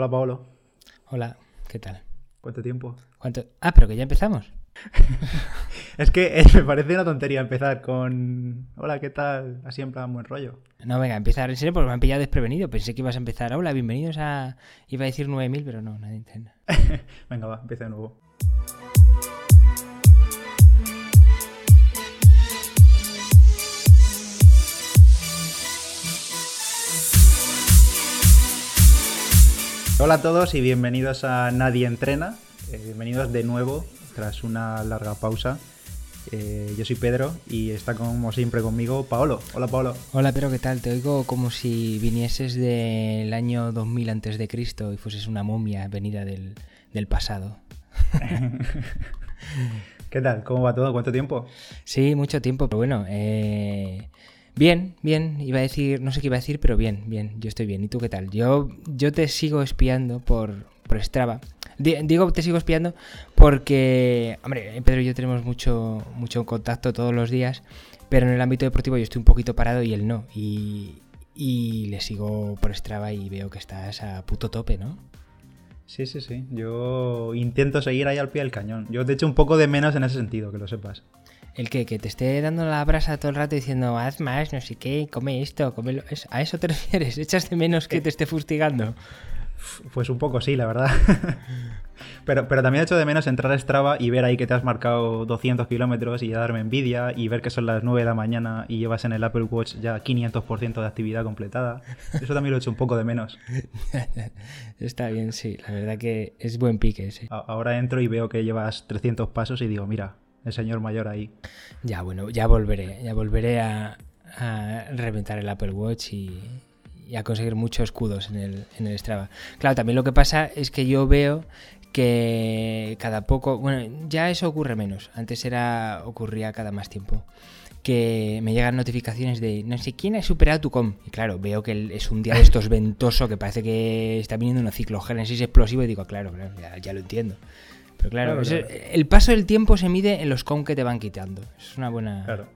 Hola, Paolo. Hola, ¿qué tal? ¿Cuánto tiempo? ¿Cuánto? Ah, pero que ya empezamos. es que eh, me parece una tontería empezar con. Hola, ¿qué tal? Así en plan buen rollo. No, venga, empezar en serio porque me han pillado desprevenido. Pensé que ibas a empezar. Hola, bienvenidos a. Iba a decir 9000, pero no, nadie entiende. venga, va, empieza de nuevo. Hola a todos y bienvenidos a Nadie Entrena. Eh, bienvenidos de nuevo tras una larga pausa. Eh, yo soy Pedro y está como siempre conmigo Paolo. Hola Paolo. Hola Pedro, ¿qué tal? Te oigo como si vinieses del año 2000 antes de Cristo y fueses una momia venida del, del pasado. ¿Qué tal? ¿Cómo va todo? ¿Cuánto tiempo? Sí, mucho tiempo, pero bueno, eh, Bien, bien, iba a decir, no sé qué iba a decir, pero bien, bien, yo estoy bien. ¿Y tú qué tal? Yo, yo te sigo espiando por, por Strava. digo te sigo espiando porque, hombre, Pedro y yo tenemos mucho, mucho contacto todos los días, pero en el ámbito deportivo yo estoy un poquito parado y él no. Y, y le sigo por Strava y veo que estás a puto tope, ¿no? Sí, sí, sí. Yo intento seguir ahí al pie del cañón. Yo te echo un poco de menos en ese sentido, que lo sepas. El que, que te esté dando la brasa todo el rato diciendo, haz más, no sé qué, come esto, come ¿A eso te refieres? ¿Echas de menos que te esté fustigando? Pues un poco sí, la verdad. pero, pero también he hecho de menos entrar a Strava y ver ahí que te has marcado 200 kilómetros y darme envidia y ver que son las 9 de la mañana y llevas en el Apple Watch ya 500% de actividad completada. Eso también lo he hecho un poco de menos. Está bien, sí. La verdad que es buen pique ese. Ahora entro y veo que llevas 300 pasos y digo, mira, el señor mayor ahí. Ya, bueno, ya volveré, ya volveré a, reventar el Apple Watch y, a conseguir muchos escudos en el, en el Strava. Claro, también lo que pasa es que yo veo que cada poco, bueno, ya eso ocurre menos, antes era ocurría cada más tiempo que me llegan notificaciones de no sé quién ha superado tu com. Y claro, veo que es un día de estos ventoso que parece que está viniendo una ciclogénesis explosivo y digo, claro, ya, lo entiendo. Pero claro, el paso del tiempo se mide en los com que te van quitando. Es una buena. Claro.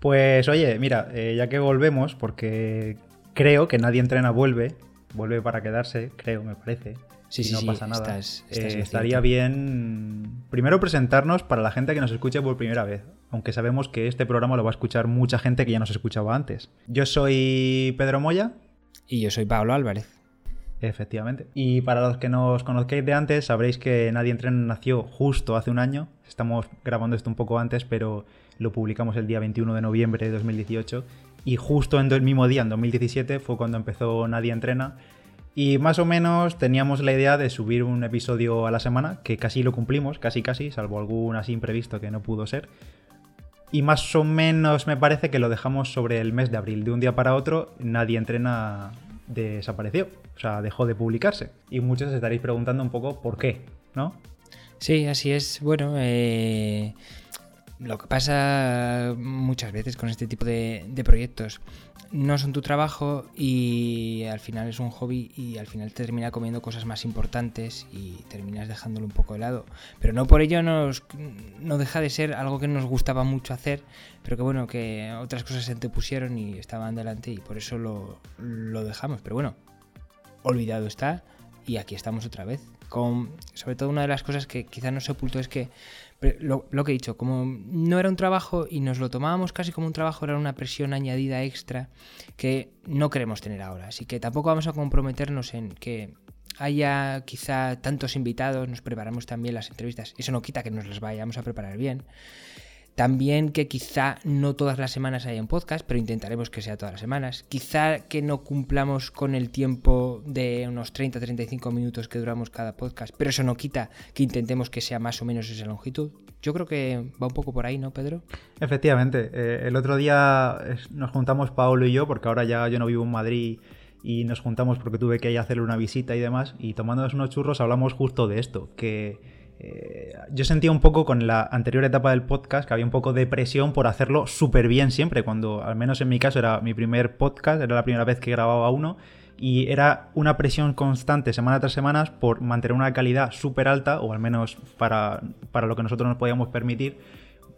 Pues oye, mira, eh, ya que volvemos, porque creo que nadie entrena vuelve, vuelve para quedarse, creo, me parece. Sí, sí, no pasa nada. Eh, estaría bien primero presentarnos para la gente que nos escuche por primera vez, aunque sabemos que este programa lo va a escuchar mucha gente que ya nos escuchaba antes. Yo soy Pedro Moya. Y yo soy Pablo Álvarez. Efectivamente. Y para los que nos conozcáis de antes, sabréis que Nadie Entrena nació justo hace un año. Estamos grabando esto un poco antes, pero lo publicamos el día 21 de noviembre de 2018. Y justo en el mismo día, en 2017, fue cuando empezó Nadie Entrena. Y más o menos teníamos la idea de subir un episodio a la semana, que casi lo cumplimos, casi casi, salvo algún así imprevisto que no pudo ser. Y más o menos me parece que lo dejamos sobre el mes de abril. De un día para otro, Nadie Entrena desapareció, o sea, dejó de publicarse. Y muchos os estaréis preguntando un poco por qué, ¿no? Sí, así es. Bueno, eh, lo que pasa muchas veces con este tipo de, proyectos no son tu trabajo y al final es un hobby y al final te termina comiendo cosas más importantes y terminas dejándolo un poco de lado. Pero no por ello nos, no deja de ser algo que nos gustaba mucho hacer, pero que bueno, que otras cosas se te pusieron y estaban delante y por eso lo, lo dejamos. Pero bueno, olvidado está y aquí estamos otra vez. Con, sobre todo una de las cosas que quizás no se ocultó es que lo, que he dicho, como no era un trabajo y nos lo tomábamos casi como un trabajo, era una presión añadida extra que no queremos tener ahora. Así que tampoco vamos a comprometernos en que haya quizá tantos invitados, nos preparamos también las entrevistas. Eso no quita que nos las vayamos a preparar bien. También que quizá no todas las semanas haya un podcast, pero intentaremos que sea todas las semanas. Quizá que no cumplamos con el tiempo de unos 30-35 minutos que duramos cada podcast, pero eso no quita que intentemos que sea más o menos esa longitud. Yo creo que va un poco por ahí, ¿no, Pedro? Efectivamente. Eh, el otro día nos juntamos Paolo y yo, porque ahora ya yo no vivo en Madrid y nos juntamos porque tuve que ir a hacerle una visita y demás, y tomándonos unos churros hablamos justo de esto, que eh, yo sentía un poco con la anterior etapa del podcast que había un poco de presión por hacerlo súper bien siempre, cuando al menos en mi caso era mi primer podcast, era la primera vez que grababa uno y era una presión constante semana tras semana por mantener una calidad súper alta, o al menos para, para lo que nosotros nos podíamos permitir,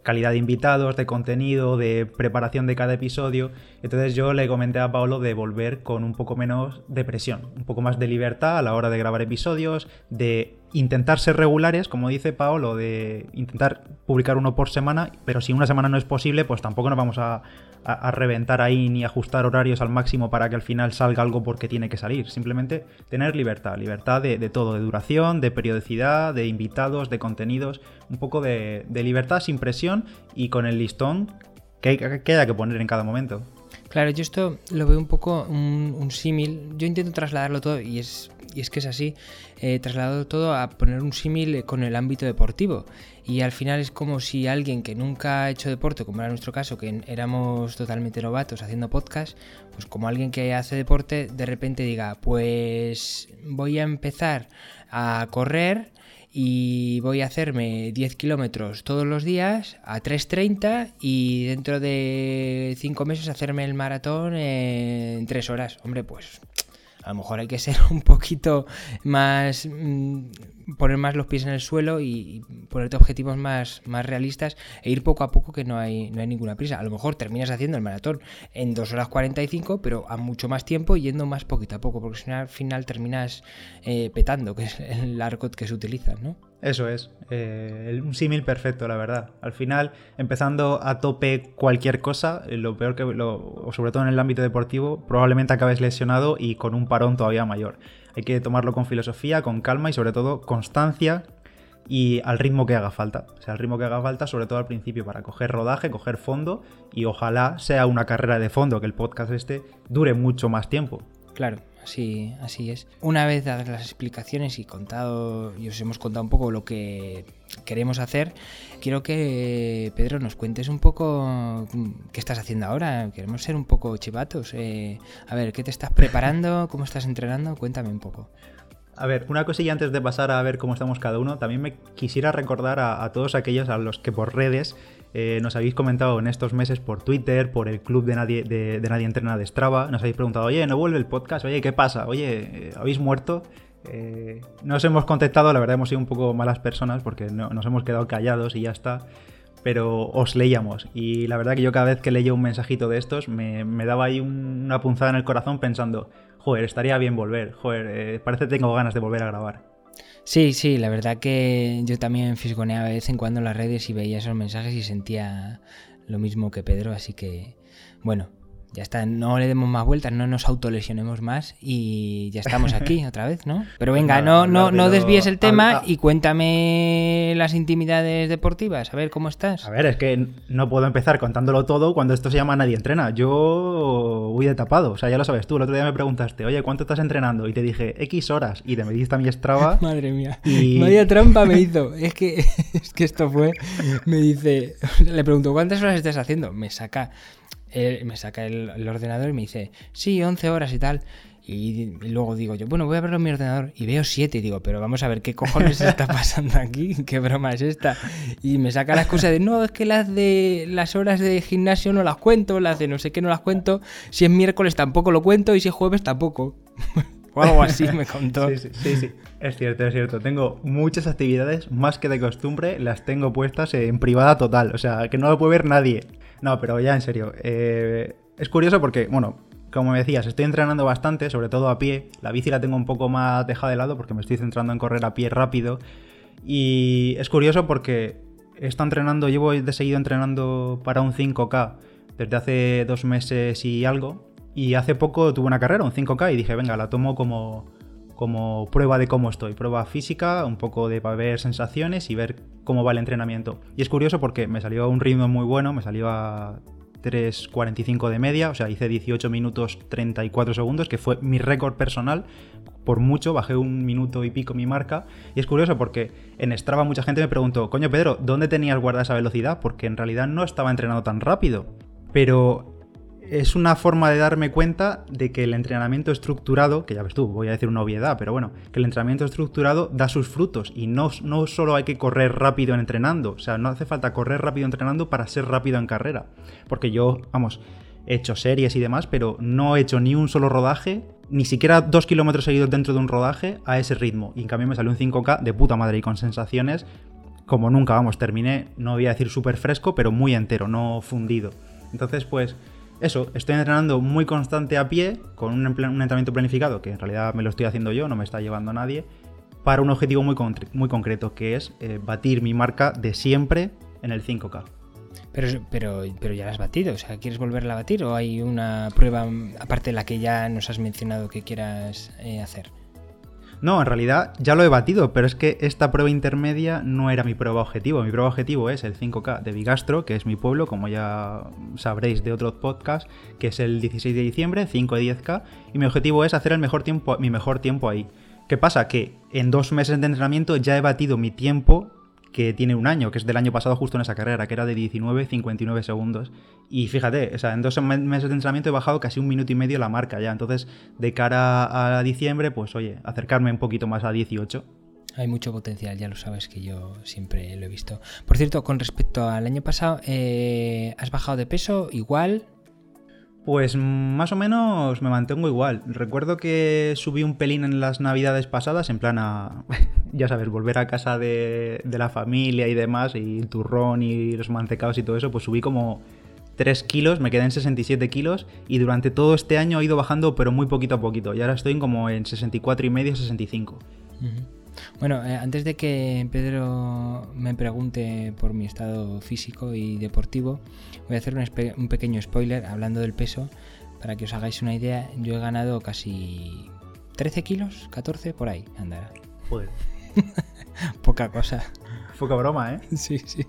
calidad de invitados, de contenido, de preparación de cada episodio. Entonces yo le comenté a Paolo de volver con un poco menos de presión, un poco más de libertad a la hora de grabar episodios, de intentar ser regulares, como dice Paolo, de intentar publicar uno por semana, pero si una semana no es posible, pues tampoco nos vamos a, reventar ahí ni ajustar horarios al máximo para que al final salga algo porque tiene que salir. Simplemente tener libertad, libertad de, todo, de duración, de periodicidad, de invitados, de contenidos, un poco de, libertad sin presión y con el listón que, que haya que poner en cada momento. Claro, yo esto lo veo un poco un, símil. Yo intento trasladarlo todo y es, y es que es así. Eh, trasladado todo a poner un símil con el ámbito deportivo. Y al final es como si alguien que nunca ha hecho deporte, como era nuestro caso, que éramos totalmente novatos haciendo podcast, pues como alguien que hace deporte, de repente diga, pues voy a empezar a correr y voy a hacerme 10 kilómetros todos los días a 3.30 y dentro de 5 meses hacerme el maratón en 3 horas. Hombre, pues a lo mejor hay que ser un poquito más, mm, poner más los pies en el suelo y, ponerte objetivos más, más realistas e ir poco a poco que no hay, no hay ninguna prisa. A lo mejor terminas haciendo el maratón en 2 horas 45, pero a mucho más tiempo yendo más poquito a poco, porque si no al final terminas eh, petando, que es el arco que se utiliza, ¿no? Eso es, eh, un símil perfecto, la verdad. Al final, empezando a tope cualquier cosa, eh, lo peor que, lo, sobre todo en el ámbito deportivo, probablemente acabes lesionado y con un parón todavía mayor. Hay que tomarlo con filosofía, con calma y sobre todo constancia y al ritmo que haga falta. O sea, al ritmo que haga falta, sobre todo al principio, para coger rodaje, coger fondo y ojalá sea una carrera de fondo, que el podcast este dure mucho más tiempo. Claro, así, así es. Una vez dadas las explicaciones y contado, y os hemos contado un poco lo que queremos hacer, quiero que Pedro nos cuentes un poco qué estás haciendo ahora. Queremos ser un poco chivatos. Eh, a ver, ¿qué te estás preparando? ¿Cómo estás entrenando? Cuéntame un poco. A ver, una cosilla antes de pasar a ver cómo estamos cada uno, también me quisiera recordar a todos aquellos a los que por redes eh, nos habéis comentado en estos meses por Twitter, por el club de Nadie, de, Nadie Entrena de Strava, nos habéis preguntado, oye, ¿no vuelve el podcast? Oye, ¿qué pasa? Oye, eh, ¿habéis muerto? Eh, no os hemos contestado, la verdad hemos sido un poco malas personas porque nos hemos quedado callados y ya está. Pero os leíamos y la verdad que yo cada vez que leía un mensajito de estos me, daba ahí una punzada en el corazón pensando, joder, estaría bien volver, joder, parece que tengo ganas de volver a grabar. Sí, sí, la verdad que yo también fisgoneaba de vez en cuando en las redes y veía esos mensajes y sentía lo mismo que Pedro, así que bueno, ya está, no le demos más vueltas, no nos autolesionemos más y ya estamos aquí otra vez, ¿no? Pero pues venga, no, no, no desvíes el tema y cuéntame las intimidades deportivas, a ver cómo estás. A ver, es que no puedo empezar contándolo todo cuando esto se llama Nadie Entrena. Yo voy de tapado, o sea, ya lo sabes tú. El otro día me preguntaste, oye, ¿cuánto estás entrenando? Y te dije, X horas. Y te mediste a mi Strava. Madre mía. Y... Vaya trampa me hizo. Es que, es que esto fue. Me dice, le pregunto, ¿cuántas horas estás haciendo? Me saca me saca el, ordenador y me dice, sí, 11 horas y tal. Y, luego digo yo, bueno, voy a verlo en mi ordenador y veo 7 y digo, pero vamos a ver qué cojones está pasando aquí, qué broma es esta. Y me saca la excusa de, no, es que las de las horas de gimnasio no las cuento, las de no sé qué no las cuento, si es miércoles tampoco lo cuento y si es jueves tampoco. o algo así me contó. Sí, sí, sí, sí, es cierto, es cierto. Tengo muchas actividades, más que de costumbre, las tengo puestas en privada total, o sea, que no lo puede ver nadie. No, pero ya en serio. Eh, es curioso porque, bueno, como me decías, estoy entrenando bastante, sobre todo a pie. La bici la tengo un poco más dejada de lado porque me estoy centrando en correr a pie rápido. Y es curioso porque estado entrenando, llevo de seguido entrenando para un 5K desde hace dos meses y algo. Y hace poco tuve una carrera, un 5K, y dije, venga, la tomo como, como prueba de cómo estoy, prueba física, un poco de para ver sensaciones y ver cómo va el entrenamiento. Y es curioso porque me salió a un ritmo muy bueno, me salió a 3.45 de media, o sea, hice 18 minutos 34 segundos, que fue mi récord personal. Por mucho, bajé un minuto y pico mi marca. Y es curioso porque en Strava mucha gente me preguntó, coño Pedro, ¿dónde tenías guardada esa velocidad? Porque en realidad no estaba entrenando tan rápido. Pero es una forma de darme cuenta de que el entrenamiento estructurado, que ya ves tú, voy a decir una obviedad, pero bueno, que el entrenamiento estructurado da sus frutos y no, no solo hay que correr rápido entrenando, o sea, no hace falta correr rápido entrenando para ser rápido en carrera, porque yo, vamos, he hecho series y demás, pero no he hecho ni un solo rodaje, ni siquiera dos kilómetros seguidos dentro de un rodaje a ese ritmo, y en cambio me salió un 5K de puta madre y con sensaciones como nunca, vamos, terminé, no voy a decir súper fresco, pero muy entero, no fundido. Entonces, pues eso, estoy entrenando muy constante a pie, con un, entrenamiento planificado, que en realidad me lo estoy haciendo yo, no me está llevando nadie, para un objetivo muy, muy concreto, que es eh, batir mi marca de siempre en el 5K. Pero, pero, pero ya la has batido, o sea, ¿quieres volverla a batir o hay una prueba aparte de la que ya nos has mencionado que quieras eh, hacer? No, en realidad ya lo he batido, pero es que esta prueba intermedia no era mi prueba objetivo. Mi prueba objetivo es el 5K de Bigastro, que es mi pueblo, como ya sabréis de otros podcasts, que es el 16 de diciembre, 5 de 10K, y mi objetivo es hacer el mejor tiempo, mi mejor tiempo ahí. ¿Qué pasa? Que en dos meses de entrenamiento ya he batido mi tiempo que tiene un año, que es del año pasado justo en esa carrera, que era de 19-59 segundos. Y fíjate, o sea, en dos meses de entrenamiento he bajado casi un minuto y medio la marca ya. Entonces, de cara a diciembre, pues oye, acercarme un poquito más a 18. Hay mucho potencial, ya lo sabes que yo siempre lo he visto. Por cierto, con respecto al año pasado, eh, ¿has bajado de peso igual? Pues más o menos me mantengo igual. Recuerdo que subí un pelín en las navidades pasadas, en plan a, ya sabes, volver a casa de, la familia y demás, y el turrón y los mantecados y todo eso, pues subí como 3 kilos, me quedé en 67 kilos y durante todo este año he ido bajando pero muy poquito a poquito y ahora estoy como en 64 y medio, 65. Bueno, eh, antes de que Pedro me pregunte por mi estado físico y deportivo, voy a hacer un, pequeño spoiler hablando del peso. Para que os hagáis una idea, yo he ganado casi 13 kilos, 14 por ahí, andará. Joder. Poca cosa. Poca broma, ¿eh? Sí, sí.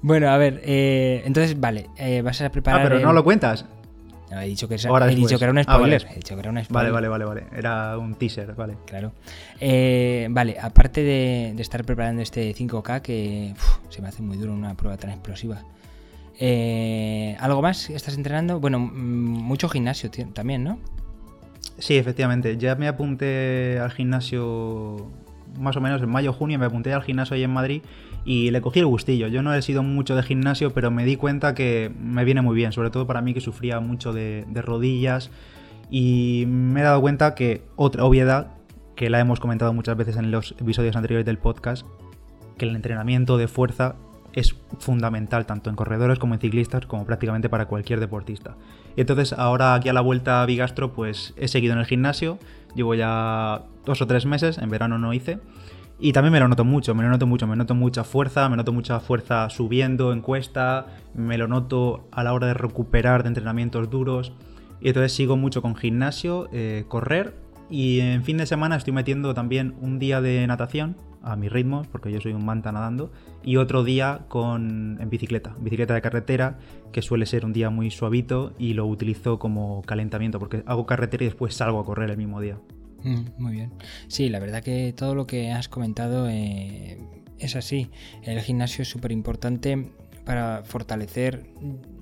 Bueno, a ver, eh, entonces, vale, eh, vas a preparar. Ah, pero no lo cuentas he dicho que, era, he dicho que era un ah, spoiler. He dicho que era un spoiler. Vale, vale, vale, vale. Era un teaser, vale. Claro. Eh, vale, aparte de, estar preparando este 5K, que se me hace muy duro una prueba tan explosiva. Eh, ¿Algo más estás entrenando? Bueno, mm, mucho gimnasio también, ¿no? Sí, efectivamente. Ya me apunté al gimnasio más o menos en mayo, junio, me apunté al gimnasio ahí en Madrid y le cogí el gustillo. Yo no he sido mucho de gimnasio, pero me di cuenta que me viene muy bien, sobre todo para mí que sufría mucho de, rodillas y me he dado cuenta que otra obviedad, que la hemos comentado muchas veces en los episodios anteriores del podcast, que el entrenamiento de fuerza es fundamental tanto en corredores como en ciclistas como prácticamente para cualquier deportista. Y entonces ahora aquí a la vuelta a Bigastro pues he seguido en el gimnasio, llevo ya dos o tres meses, en verano no hice, y también me lo noto mucho, me lo noto mucho, me noto mucha fuerza, me noto mucha fuerza subiendo en cuesta, me lo noto a la hora de recuperar de entrenamientos duros. Y entonces sigo mucho con gimnasio, eh, correr y en fin de semana estoy metiendo también un día de natación a mi ritmo, porque yo soy un manta nadando, y otro día con en bicicleta, bicicleta de carretera, que suele ser un día muy suavito y lo utilizo como calentamiento, porque hago carretera y después salgo a correr el mismo día. Mm, muy bien. Sí, la verdad que todo lo que has comentado eh, es así. El gimnasio es súper importante para fortalecer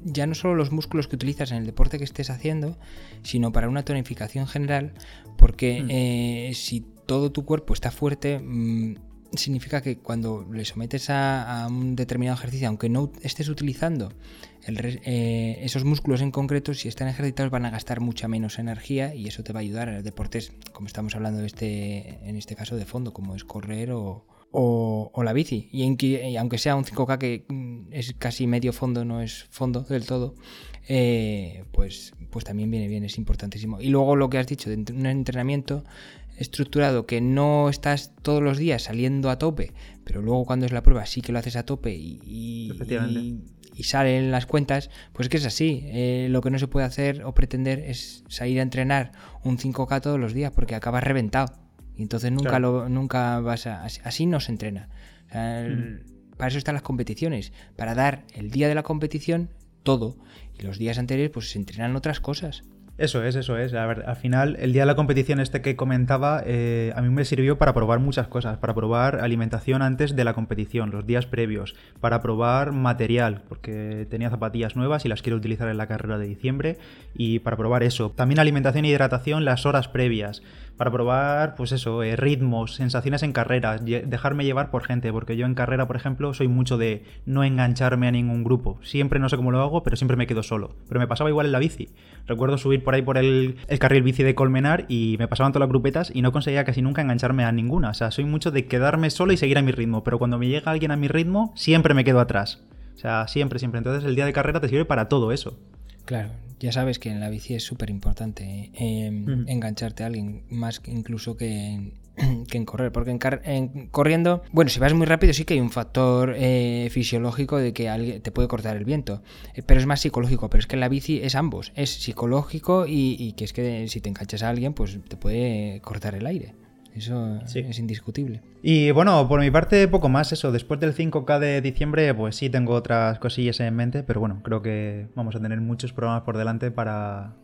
ya no solo los músculos que utilizas en el deporte que estés haciendo, sino para una tonificación general, porque mm. eh, si todo tu cuerpo está fuerte, mm, significa que cuando le sometes a, un determinado ejercicio, aunque no estés utilizando eh, esos músculos en concreto, si están ejercitados van a gastar mucha menos energía y eso te va a ayudar a deportes, como estamos hablando de este, en este caso de fondo, como es correr o, la bici. Y, aunque sea un 5K que mm, es casi medio fondo, no es fondo del todo, eh, pues, pues también viene bien, es importantísimo. Y luego lo que has dicho de un entrenamiento estructurado que no estás todos los días saliendo a tope, pero luego cuando es la prueba sí que lo haces a tope y, y, salen las cuentas, pues que es así. Eh, lo que no se puede hacer o pretender es salir a entrenar un 5K todos los días porque acabas reventado. Y entonces nunca, lo, nunca vas a... Así no se entrena. Mm. Para eso están las competiciones, para dar el día de la competición todo. Y los días anteriores pues se entrenan otras cosas. Eso es, eso es. A ver, al final, el día de la competición este que comentaba, eh, a mí me sirvió para probar muchas cosas, para probar alimentación antes de la competición, los días previos, para probar material, porque tenía zapatillas nuevas y las quiero utilizar en la carrera de diciembre, y para probar eso. También alimentación e hidratación las horas previas, para probar, pues eso, eh, ritmos, sensaciones en carreras, dejarme llevar por gente, porque yo en carrera, por ejemplo, soy mucho de no engancharme a ningún grupo. Siempre no sé cómo lo hago, pero siempre me quedo solo. Pero me pasaba igual en la bici. Recuerdo subir por ahí por el, el carril bici de Colmenar y me pasaban todas las grupetas y no conseguía casi nunca engancharme a ninguna. O sea, soy mucho de quedarme solo y seguir a mi ritmo, pero cuando me llega alguien a mi ritmo, siempre me quedo atrás. O sea, siempre, siempre. Entonces el día de carrera te sirve para todo eso. Claro, ya sabes que en la bici es súper importante eh, engancharte a alguien, más incluso que en, que en correr, porque en, corriendo, bueno, si vas muy rápido sí que hay un factor eh, fisiológico de que alguien te puede cortar el viento, eh, pero es más psicológico, pero es que en la bici es ambos, es psicológico y, que es que si te enganchas a alguien, pues te puede cortar el aire. Eso es indiscutible. Y bueno, por mi parte, poco más eso. Después del 5K de diciembre, pues sí tengo otras cosillas en mente, pero bueno, creo que vamos a tener muchos programas por delante para,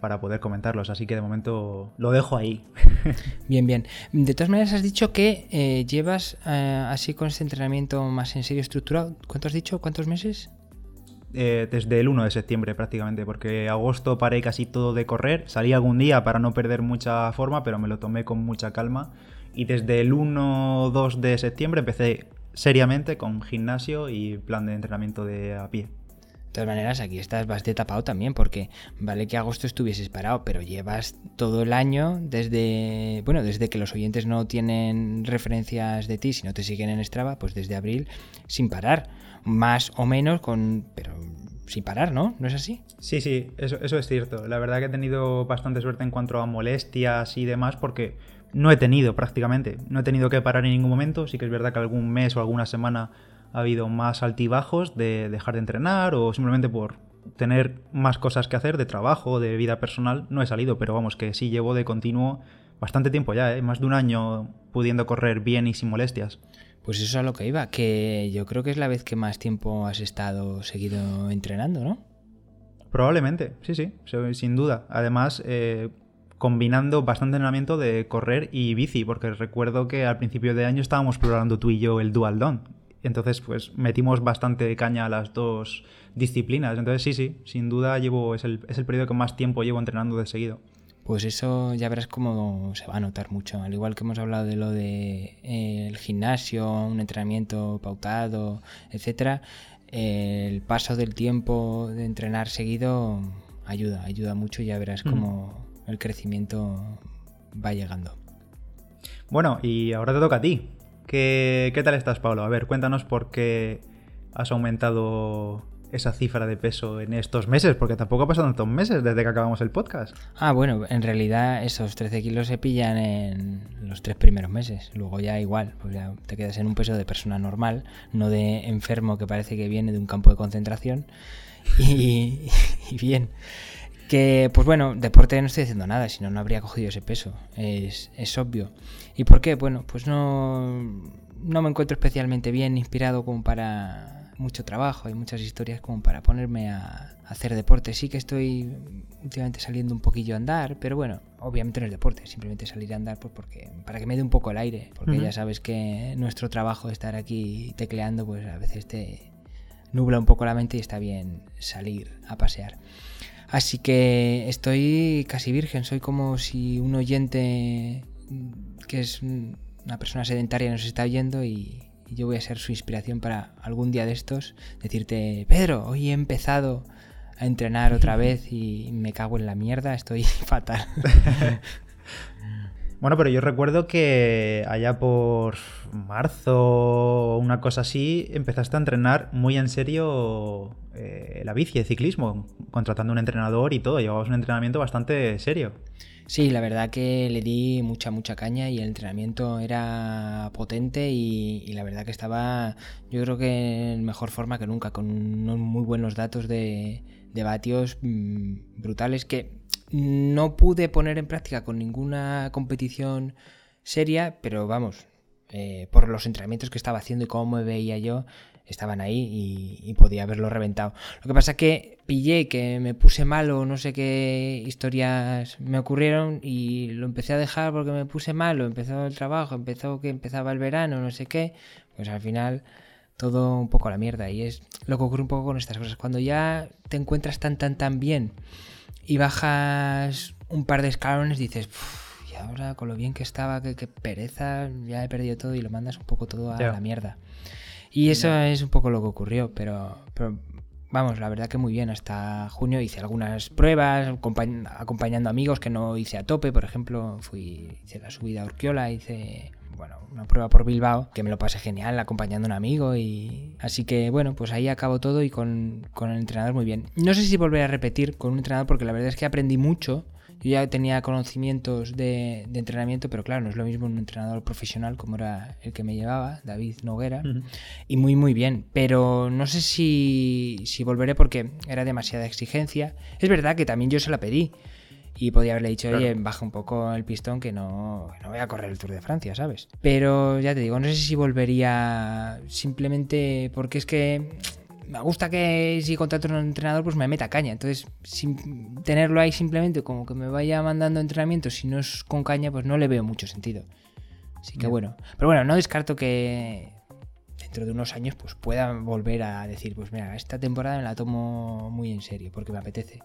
para poder comentarlos, así que de momento lo dejo ahí. Bien, bien. De todas maneras, has dicho que eh, llevas eh, así con este entrenamiento más en serio estructurado. ¿Cuánto has dicho? ¿Cuántos meses? Eh, desde el 1 de septiembre prácticamente, porque agosto paré casi todo de correr, salí algún día para no perder mucha forma, pero me lo tomé con mucha calma. Y desde el 1-2 de septiembre empecé seriamente con gimnasio y plan de entrenamiento de a pie. De todas maneras, aquí estás bastante tapado también, porque vale que agosto estuvieses parado, pero llevas todo el año desde, bueno, desde que los oyentes no tienen referencias de ti, si no te siguen en Strava, pues desde abril sin parar más o menos, con, pero sin parar, ¿no? ¿No es así? Sí, sí, eso, eso es cierto. La verdad que he tenido bastante suerte en cuanto a molestias y demás, porque no he tenido prácticamente, no he tenido que parar en ningún momento. Sí que es verdad que algún mes o alguna semana ha habido más altibajos de dejar de entrenar o simplemente por tener más cosas que hacer de trabajo, de vida personal, no he salido, pero vamos, que sí llevo de continuo bastante tiempo ya, ¿eh? más de un año pudiendo correr bien y sin molestias. Pues eso es a lo que iba, que yo creo que es la vez que más tiempo has estado seguido entrenando, ¿no? Probablemente, sí, sí, sin duda. Además, eh, combinando bastante entrenamiento de correr y bici, porque recuerdo que al principio de año estábamos explorando tú y yo el Dual Don. Entonces, pues metimos bastante caña a las dos disciplinas. Entonces, sí, sí, sin duda llevo, es el, es el periodo que más tiempo llevo entrenando de seguido pues eso ya verás cómo se va a notar mucho. Al igual que hemos hablado de lo de eh, el gimnasio, un entrenamiento pautado, etcétera, el paso del tiempo de entrenar seguido ayuda, ayuda mucho y ya verás cómo el crecimiento va llegando. Bueno, y ahora te toca a ti. ¿Qué, qué tal estás, Pablo? A ver, cuéntanos por qué has aumentado esa cifra de peso en estos meses? Porque tampoco ha pasado tantos meses desde que acabamos el podcast. Ah, bueno, en realidad esos 13 kilos se pillan en los tres primeros meses. Luego ya igual, pues ya te quedas en un peso de persona normal, no de enfermo que parece que viene de un campo de concentración. Y, bien. Que, pues bueno, deporte no estoy haciendo nada, si no, no habría cogido ese peso. Es, es obvio. ¿Y por qué? Bueno, pues no, no me encuentro especialmente bien inspirado como para mucho trabajo, hay muchas historias como para ponerme a, hacer deporte. Sí que estoy últimamente saliendo un poquillo a andar, pero bueno, obviamente no es deporte, simplemente salir a andar pues porque, para que me dé un poco el aire, porque ya sabes que nuestro trabajo de estar aquí tecleando, pues a veces te nubla un poco la mente y está bien salir a pasear. Así que estoy casi virgen, soy como si un oyente que es una persona sedentaria nos está oyendo y, y yo voy a ser su inspiración para algún día de estos decirte, Pedro, hoy he empezado a entrenar otra vez y me cago en la mierda, estoy fatal. Bueno, pero yo recuerdo que allá por marzo o una cosa así, empezaste a entrenar muy en serio eh, la bici, el ciclismo, contratando un entrenador y todo. Llevabas un entrenamiento bastante serio. Sí, la verdad que le di mucha, mucha caña y el entrenamiento era potente y, la verdad que estaba, yo creo que en mejor forma que nunca, con unos muy buenos datos de, de vatios mm, brutales que no pude poner en práctica con ninguna competición seria, pero vamos, eh, por los entrenamientos que estaba haciendo y cómo me veía yo, estaban ahí y, podía haberlo reventado. Lo que pasa es que pillé que me puse malo, no sé qué historias me ocurrieron y lo empecé a dejar porque me puse malo, empezó el trabajo, empezó que empezaba el verano, no sé qué, pues al final todo un poco a la mierda y es lo que ocurre un poco con estas cosas. Cuando ya te encuentras tan tan tan bien y bajas un par de escalones dices, y ahora con lo bien que estaba, que, pereza, ya he perdido todo y lo mandas un poco todo a la mierda. Y eso es un poco lo que ocurrió, pero, pero vamos, la verdad que muy bien. Hasta junio hice algunas pruebas, acompañando amigos que no hice a tope. Por ejemplo, fui hice la subida a Urquiola, hice bueno, una prueba por Bilbao, que me lo pasé genial acompañando a un amigo y así que bueno, pues ahí acabo todo y con, con el entrenador muy bien. No sé si volveré a repetir con un entrenador porque la verdad es que aprendí mucho yo ya tenía conocimientos de, entrenamiento, pero claro, no es lo mismo un entrenador profesional como era el que me llevaba, David Noguera, y muy, muy bien. Pero no sé si, si volveré porque era demasiada exigencia. Es verdad que también yo se la pedí. Y podía haberle dicho, oye, baja un poco el pistón que no, que no voy a correr el Tour de Francia, ¿sabes? Pero ya te digo, no sé si volvería simplemente porque es que me gusta que si contrato a un entrenador pues me meta caña. Entonces, sin tenerlo ahí simplemente como que me vaya mandando entrenamiento, si no es con caña, pues no le veo mucho sentido. Así que bueno. Pero bueno, no descarto que dentro de unos años pues pueda volver a decir, pues mira, esta temporada me la tomo muy en serio porque me apetece.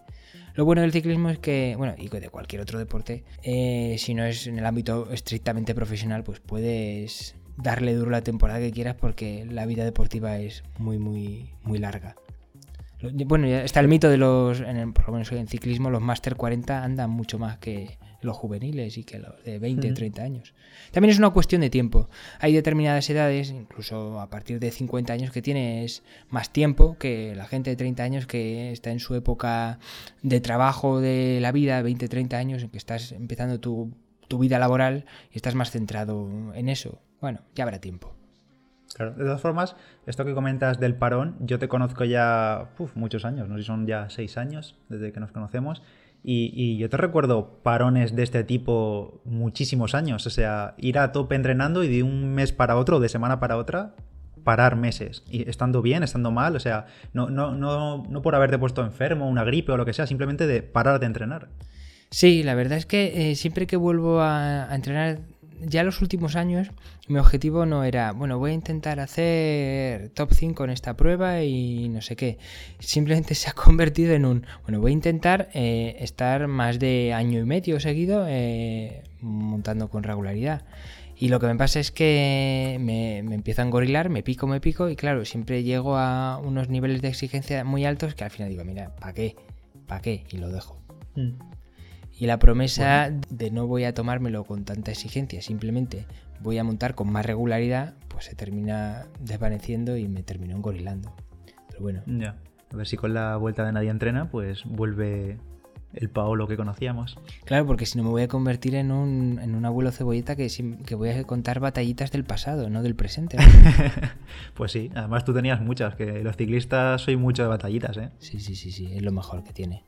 Lo bueno del ciclismo es que, bueno, y de cualquier otro deporte, eh, si no es en el ámbito estrictamente profesional, pues puedes darle duro la temporada que quieras porque la vida deportiva es muy, muy, muy larga. Bueno, está el mito de los, en por lo menos en ciclismo, los Master 40 andan mucho más que los juveniles y que los de 20, 30 años. También es una cuestión de tiempo. Hay determinadas edades, incluso a partir de 50 años, que tienes más tiempo que la gente de 30 años que está en su época de trabajo de la vida, 20, 30 años, en que estás empezando tu, tu vida laboral y estás más centrado en eso. Bueno, ya habrá tiempo. Claro, de todas formas, esto que comentas del parón, yo te conozco ya muchos años, no sé si son ya seis años desde que nos conocemos, y, yo te recuerdo parones de este tipo muchísimos años, o sea, ir a tope entrenando y de un mes para otro, de semana para otra, parar meses, y estando bien, estando mal, o sea, no, no, no, no por haberte puesto enfermo, una gripe o lo que sea, simplemente de parar de entrenar. Sí, la verdad es que eh, siempre que vuelvo a entrenar ya los últimos años mi objetivo no era, bueno, voy a intentar hacer top 5 en esta prueba y no sé qué. Simplemente se ha convertido en un, bueno, voy a intentar eh, estar más de año y medio seguido eh, montando con regularidad. Y lo que me pasa es que me, me empiezo a engorilar, me pico, me pico y claro, siempre llego a unos niveles de exigencia muy altos que al final digo, mira, ¿para qué? ¿Para qué? Y lo dejo. Mm. Y la promesa de no voy a tomármelo con tanta exigencia, simplemente voy a montar con más regularidad, pues se termina desvaneciendo y me terminó engorilando. Pero bueno. Ya. A ver si con la vuelta de nadie entrena, pues vuelve el Paolo que conocíamos. Claro, porque si no me voy a convertir en un, en un abuelo cebolleta que, que voy a contar batallitas del pasado, no del presente. pues sí, además tú tenías muchas, que los ciclistas soy mucho de batallitas, ¿eh? Sí, sí, sí, sí, es lo mejor que tiene.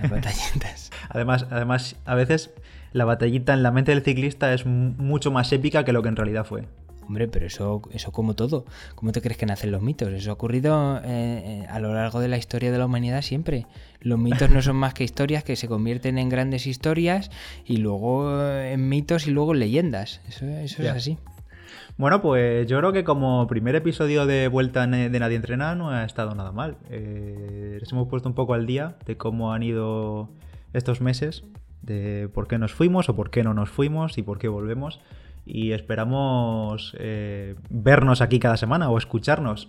Las batallitas. además, además, a veces la batallita en la mente del ciclista es mucho más épica que lo que en realidad fue. Hombre, pero eso, eso como todo. ¿Cómo te crees que nacen los mitos? Eso ha ocurrido eh, eh, a lo largo de la historia de la humanidad siempre. Los mitos no son más que historias que se convierten en grandes historias y luego eh, en mitos y luego en leyendas. Eso, es así. Bueno, pues yo creo que como primer episodio de Vuelta de Nadie Entrena no ha estado nada mal. Eh, les hemos puesto un poco al día de cómo han ido estos meses, de por qué nos fuimos o por qué no nos fuimos y por qué volvemos. Y esperamos eh, vernos aquí cada semana o escucharnos.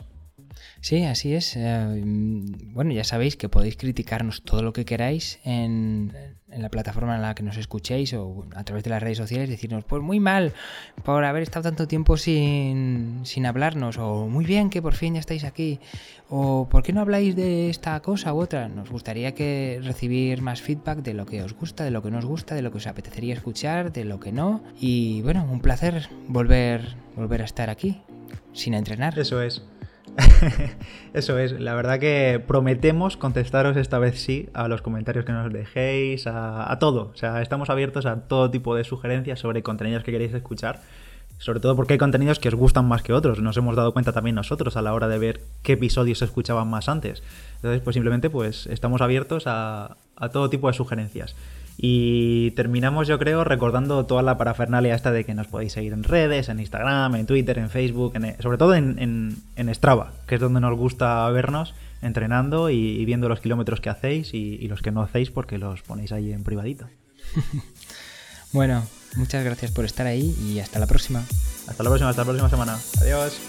Sí, así es. Eh, bueno, ya sabéis que podéis criticarnos todo lo que queráis en, la plataforma en la que nos escuchéis o a través de las redes sociales, decirnos, pues muy mal por haber estado tanto tiempo sin, sin hablarnos, o muy bien que por fin ya estáis aquí, o por qué no habláis de esta cosa u otra. Nos gustaría que recibir más feedback de lo que os gusta, de lo que no os gusta, de lo que os apetecería escuchar, de lo que no. Y bueno, un placer volver, volver a estar aquí, sin entrenar. Eso es. Eso es, la verdad que prometemos contestaros esta vez sí a los comentarios que nos dejéis, a, todo. O sea, estamos abiertos a todo tipo de sugerencias sobre contenidos que queréis escuchar. Sobre todo porque hay contenidos que os gustan más que otros. Nos hemos dado cuenta también nosotros a la hora de ver qué episodios se escuchaban más antes. Entonces, pues simplemente pues estamos abiertos a, a todo tipo de sugerencias. Y terminamos, yo creo, recordando toda la parafernalia esta de que nos podéis seguir en redes, en Instagram, en Twitter, en Facebook, sobre todo en, en, Strava, que es donde nos gusta vernos entrenando y, viendo los kilómetros que hacéis y, los que no hacéis porque los ponéis ahí en privadito. Bueno, muchas gracias por estar ahí y hasta la próxima. Hasta la próxima, hasta la próxima semana. Adiós.